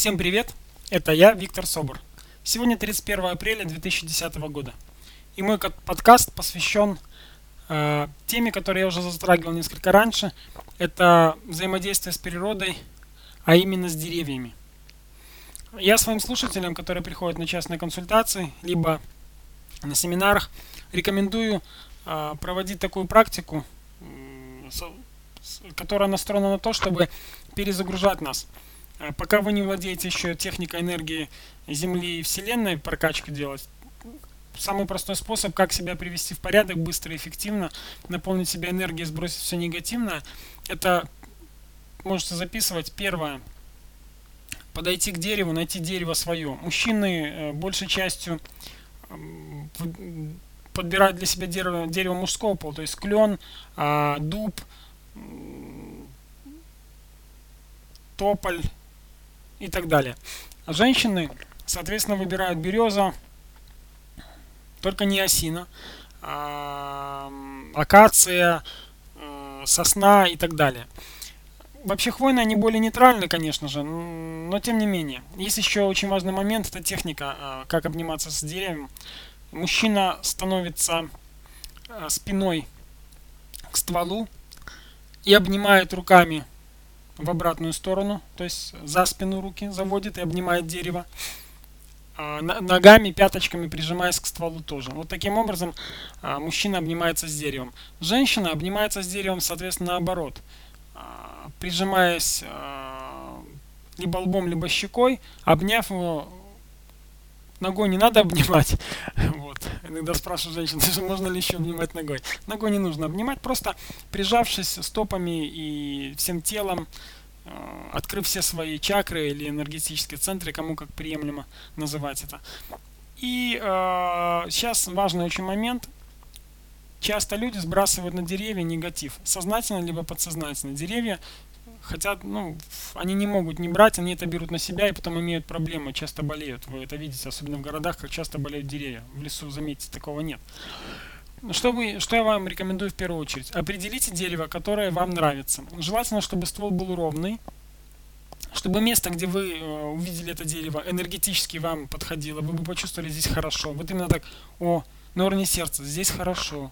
Всем привет! Это я, Виктор Собор. Сегодня 31 апреля 2010 года. И мой подкаст посвящен э, теме, которую я уже затрагивал несколько раньше. Это взаимодействие с природой, а именно с деревьями. Я своим слушателям, которые приходят на частные консультации, либо на семинарах, рекомендую э, проводить такую практику, э, которая настроена на то, чтобы перезагружать нас – пока вы не владеете еще техникой энергии Земли и Вселенной, прокачку делать, самый простой способ, как себя привести в порядок быстро и эффективно, наполнить себя энергией, сбросить все негативное, это можете записывать первое. Подойти к дереву, найти дерево свое. Мужчины э, большей частью подбирают для себя дерево, дерево мужского пола, то есть клен, а, дуб, тополь, и так далее. А женщины, соответственно, выбирают береза, только не осина, а акация, э, сосна и так далее. Вообще хвойные, они более нейтральны, конечно же, но тем не менее. Есть еще очень важный момент, это техника, э, как обниматься с деревом. Мужчина становится э, спиной к стволу и обнимает руками в обратную сторону, то есть за спину руки заводит и обнимает дерево. А, ногами, пяточками прижимаясь к стволу тоже. Вот таким образом а, мужчина обнимается с деревом. Женщина обнимается с деревом, соответственно, наоборот. А, прижимаясь либо лбом, либо щекой, обняв его ногой не надо обнимать. Иногда спрашиваю женщин, можно ли еще обнимать ногой. Ногой не нужно обнимать, просто прижавшись стопами и всем телом, э, открыв все свои чакры или энергетические центры, кому как приемлемо называть это. И э, сейчас важный очень момент. Часто люди сбрасывают на деревья негатив, сознательно либо подсознательно. Деревья хотят, ну, они не могут не брать, они это берут на себя и потом имеют проблемы, часто болеют. Вы это видите, особенно в городах, как часто болеют деревья. В лесу, заметьте, такого нет. Что, вы, что я вам рекомендую в первую очередь? Определите дерево, которое вам нравится. Желательно, чтобы ствол был ровный, чтобы место, где вы э, увидели это дерево, энергетически вам подходило, вы бы почувствовали здесь хорошо. Вот именно так, о, на уровне сердца, здесь хорошо.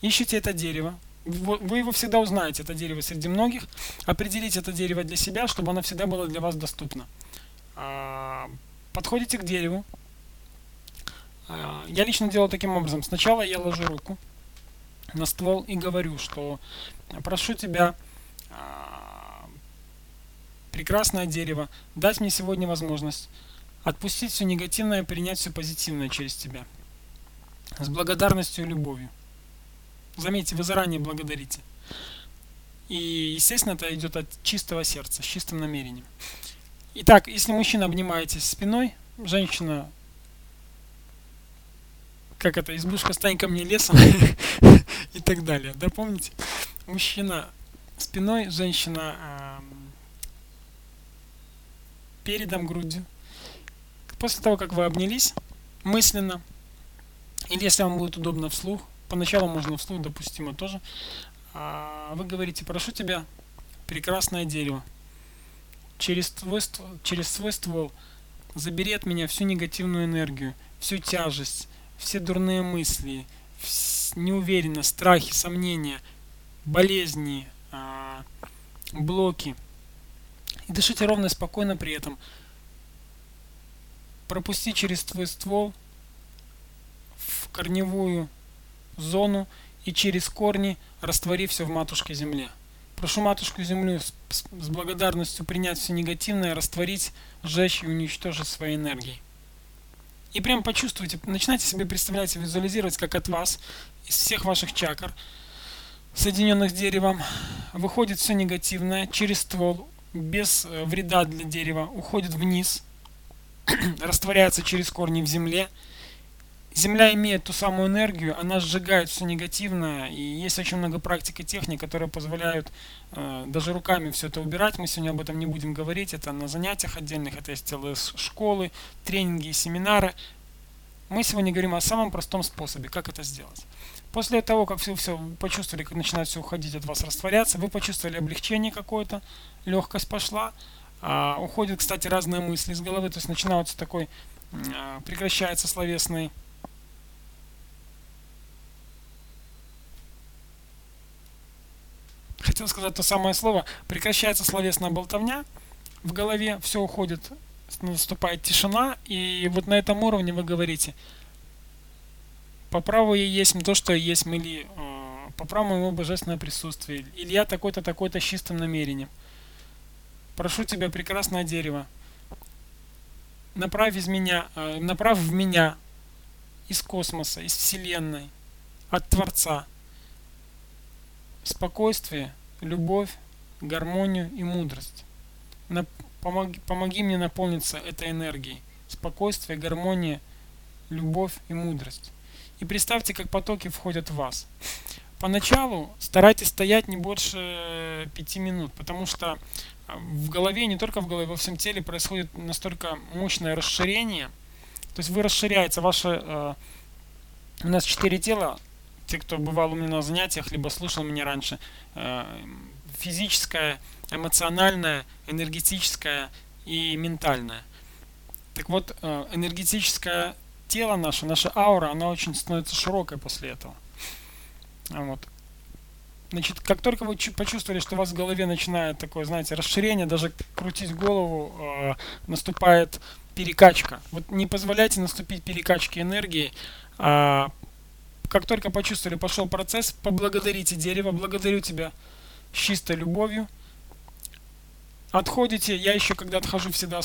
Ищите это дерево, вы его всегда узнаете, это дерево среди многих. Определите это дерево для себя, чтобы оно всегда было для вас доступно. А, подходите к дереву. А, я лично делаю таким образом. Сначала я ложу руку на ствол и говорю, что прошу тебя, а, прекрасное дерево, дать мне сегодня возможность отпустить все негативное и принять все позитивное через тебя. С благодарностью и любовью. Заметьте, вы заранее благодарите. И, естественно, это идет от чистого сердца, с чистым намерением. Итак, если мужчина обнимаетесь спиной, женщина, как это, избушка стань ко мне лесом и так далее. Да, помните? Мужчина спиной, женщина передом, грудью. После того, как вы обнялись мысленно, или если вам будет удобно вслух, поначалу можно вслух допустимо тоже. А вы говорите, прошу тебя, прекрасное дерево, через твой, через свой ствол забери от меня всю негативную энергию, всю тяжесть, все дурные мысли, неуверенность, страхи, сомнения, болезни, а, блоки. И дышите ровно и спокойно при этом. Пропусти через твой ствол в корневую зону и через корни раствори все в матушке земле. Прошу матушку землю с, благодарностью принять все негативное, растворить, сжечь и уничтожить своей энергией. И прям почувствуйте, начинайте себе представлять и визуализировать, как от вас, из всех ваших чакр, соединенных с деревом, выходит все негативное через ствол, без э, вреда для дерева, уходит вниз, растворяется через корни в земле, Земля имеет ту самую энергию, она сжигает все негативное, и есть очень много практик и техник, которые позволяют э, даже руками все это убирать. Мы сегодня об этом не будем говорить, это на занятиях отдельных, это есть целые школы, тренинги и семинары. Мы сегодня говорим о самом простом способе, как это сделать. После того, как вы все почувствовали, как начинает все уходить от вас, растворяться, вы почувствовали облегчение какое-то, легкость пошла, А, уходят, кстати, разные мысли из головы, то есть начинается такой, а, прекращается словесный хотел сказать то самое слово, прекращается словесная болтовня в голове, все уходит, наступает тишина, и вот на этом уровне вы говорите, по праву я есть то, что есть, или э, по праву моего божественного присутствия, или я такой-то, такой-то с чистым намерением. Прошу тебя, прекрасное дерево, направь из меня, э, направь в меня из космоса, из Вселенной, от Творца, спокойствие, любовь, гармонию и мудрость. помоги, помоги мне наполниться этой энергией. Спокойствие, гармония, любовь и мудрость. И представьте, как потоки входят в вас. Поначалу старайтесь стоять не больше пяти минут, потому что а, в голове, не только в голове, во всем теле происходит настолько мощное расширение. То есть вы расширяете ваше... Э, у нас четыре тела, те, кто бывал у меня на занятиях, либо слушал меня раньше, э, физическое, эмоциональное, энергетическое и ментальное. Так вот, э, энергетическое тело наше, наша аура, она очень становится широкой после этого. Вот. Значит, как только вы почувствовали, что у вас в голове начинает такое, знаете, расширение, даже крутить голову, э, наступает перекачка. Вот не позволяйте наступить перекачке энергии, а как только почувствовали, пошел процесс, поблагодарите дерево, благодарю тебя с чистой любовью. Отходите, я еще когда отхожу всегда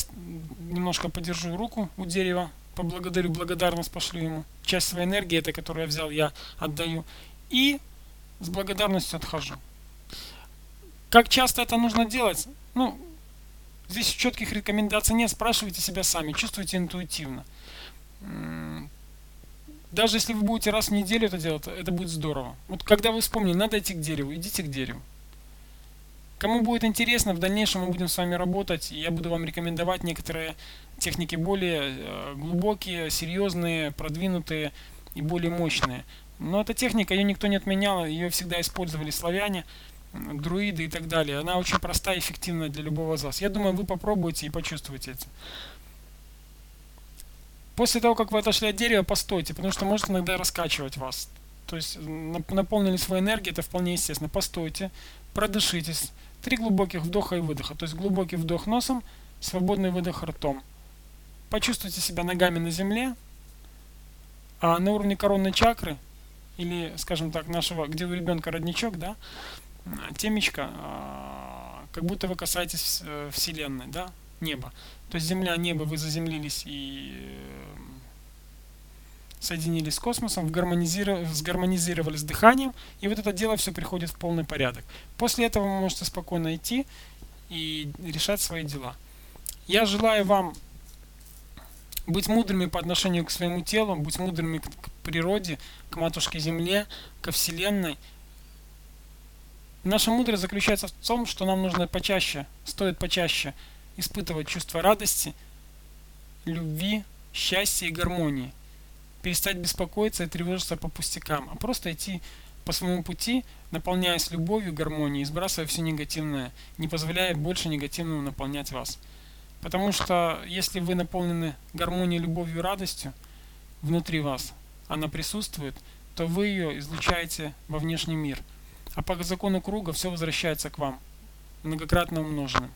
немножко подержу руку у дерева, поблагодарю, благодарность пошлю ему. Часть своей энергии, этой, которую я взял, я отдаю. И с благодарностью отхожу. Как часто это нужно делать? Ну, здесь четких рекомендаций нет, спрашивайте себя сами, чувствуйте интуитивно. Даже если вы будете раз в неделю это делать, это будет здорово. Вот когда вы вспомнили, надо идти к дереву, идите к дереву. Кому будет интересно, в дальнейшем мы будем с вами работать, я буду вам рекомендовать некоторые техники более э, глубокие, серьезные, продвинутые и более мощные. Но эта техника, ее никто не отменял, ее всегда использовали славяне, друиды и так далее. Она очень простая и эффективная для любого из вас. Я думаю, вы попробуете и почувствуете это. После того, как вы отошли от дерева, постойте, потому что может иногда раскачивать вас. То есть наполнили свою энергию, это вполне естественно. Постойте, продышитесь. Три глубоких вдоха и выдоха. То есть глубокий вдох носом, свободный выдох ртом. Почувствуйте себя ногами на земле, а на уровне коронной чакры, или, скажем так, нашего, где у ребенка родничок, да, темечко, а, как будто вы касаетесь э, Вселенной, да, неба. То есть Земля, небо, вы заземлились и э, соединились с космосом, сгармонизировали с дыханием, и вот это дело все приходит в полный порядок. После этого вы можете спокойно идти и решать свои дела. Я желаю вам быть мудрыми по отношению к своему телу, быть мудрыми к природе, к матушке Земле, ко Вселенной. Наша мудрость заключается в том, что нам нужно почаще, стоит почаще испытывать чувство радости, любви, счастья и гармонии. Перестать беспокоиться и тревожиться по пустякам, а просто идти по своему пути, наполняясь любовью, гармонией, сбрасывая все негативное, не позволяя больше негативного наполнять вас. Потому что если вы наполнены гармонией, любовью и радостью внутри вас, она присутствует, то вы ее излучаете во внешний мир. А по закону круга все возвращается к вам, многократно умноженным.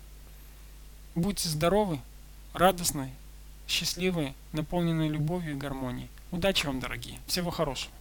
Будьте здоровы, радостны, счастливы, наполненные любовью и гармонией. Удачи вам, дорогие. Всего хорошего.